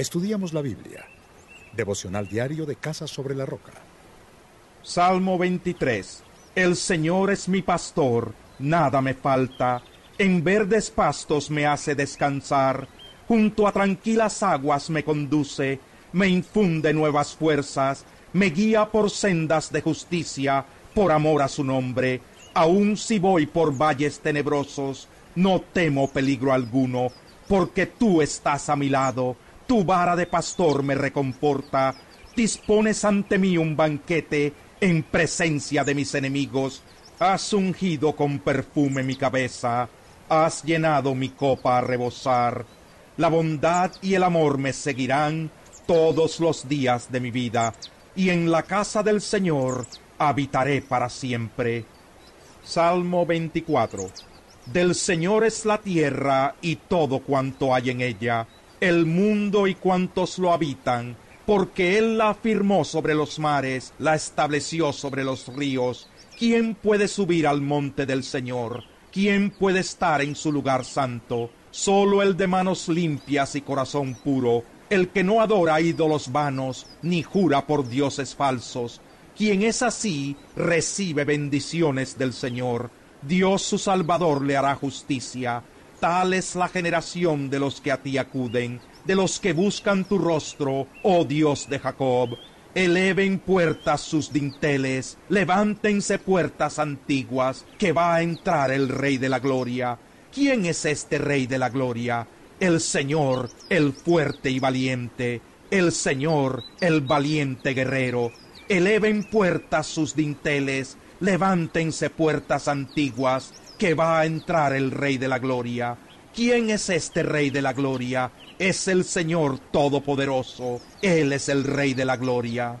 Estudiamos la Biblia. Devocional diario de Casa sobre la Roca. Salmo 23. El Señor es mi pastor, nada me falta. En verdes pastos me hace descansar. Junto a tranquilas aguas me conduce, me infunde nuevas fuerzas, me guía por sendas de justicia, por amor a su nombre. Aun si voy por valles tenebrosos, no temo peligro alguno, porque tú estás a mi lado tu vara de pastor me reconforta, dispones ante mí un banquete en presencia de mis enemigos, has ungido con perfume mi cabeza, has llenado mi copa a rebosar. La bondad y el amor me seguirán todos los días de mi vida, y en la casa del Señor habitaré para siempre. Salmo 24. Del Señor es la tierra y todo cuanto hay en ella el mundo y cuantos lo habitan, porque Él la afirmó sobre los mares, la estableció sobre los ríos. ¿Quién puede subir al monte del Señor? ¿Quién puede estar en su lugar santo? Solo el de manos limpias y corazón puro, el que no adora ídolos vanos, ni jura por dioses falsos. Quien es así, recibe bendiciones del Señor. Dios su Salvador le hará justicia Tal es la generación de los que a ti acuden, de los que buscan tu rostro, oh Dios de Jacob. Eleven puertas sus dinteles, levántense puertas antiguas, que va a entrar el Rey de la Gloria. ¿Quién es este Rey de la Gloria? El Señor, el fuerte y valiente, el Señor, el valiente guerrero. Eleven puertas sus dinteles, levántense puertas antiguas, que va a entrar el Rey de la Gloria. ¿Quién es este Rey de la Gloria? Es el Señor Todopoderoso. Él es el Rey de la Gloria.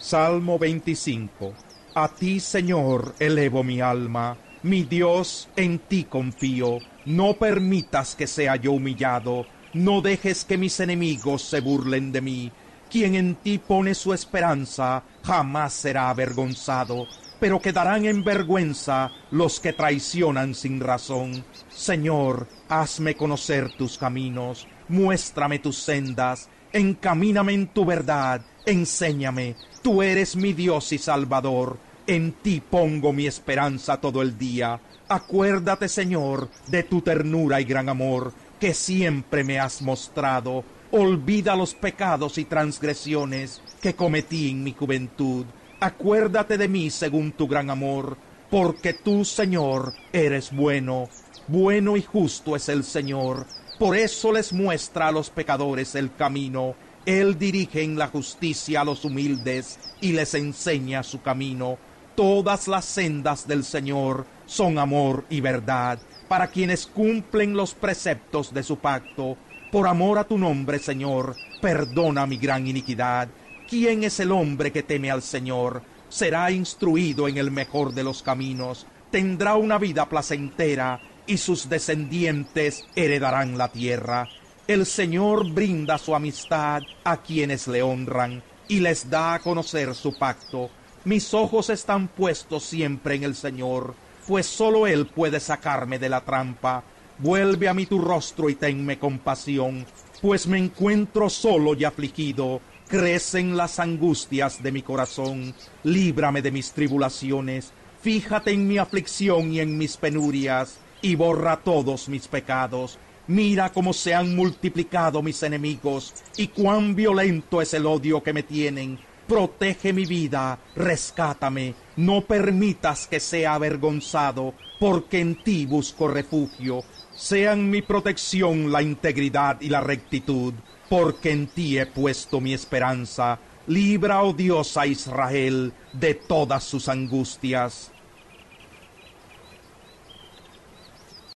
Salmo 25. A ti, Señor, elevo mi alma. Mi Dios, en ti confío. No permitas que sea yo humillado. No dejes que mis enemigos se burlen de mí. Quien en ti pone su esperanza jamás será avergonzado pero quedarán en vergüenza los que traicionan sin razón. Señor, hazme conocer tus caminos, muéstrame tus sendas, encamíname en tu verdad, enséñame, tú eres mi Dios y Salvador, en ti pongo mi esperanza todo el día. Acuérdate, Señor, de tu ternura y gran amor, que siempre me has mostrado. Olvida los pecados y transgresiones que cometí en mi juventud acuérdate de mí según tu gran amor, porque tú, Señor, eres bueno, bueno y justo es el Señor. Por eso les muestra a los pecadores el camino. Él dirige en la justicia a los humildes y les enseña su camino. Todas las sendas del Señor son amor y verdad para quienes cumplen los preceptos de su pacto. Por amor a tu nombre, Señor, perdona mi gran iniquidad ¿Quién es el hombre que teme al Señor? Será instruido en el mejor de los caminos, tendrá una vida placentera y sus descendientes heredarán la tierra. El Señor brinda su amistad a quienes le honran y les da a conocer su pacto. Mis ojos están puestos siempre en el Señor, pues sólo Él puede sacarme de la trampa. Vuelve a mí tu rostro y tenme compasión, pues me encuentro solo y afligido Crecen las angustias de mi corazón, líbrame de mis tribulaciones, fíjate en mi aflicción y en mis penurias, y borra todos mis pecados. Mira cómo se han multiplicado mis enemigos, y cuán violento es el odio que me tienen. Protege mi vida, rescátame, no permitas que sea avergonzado, porque en ti busco refugio. Sean mi protección la integridad y la rectitud porque en ti he puesto mi esperanza. Libra, oh Dios, a Israel de todas sus angustias.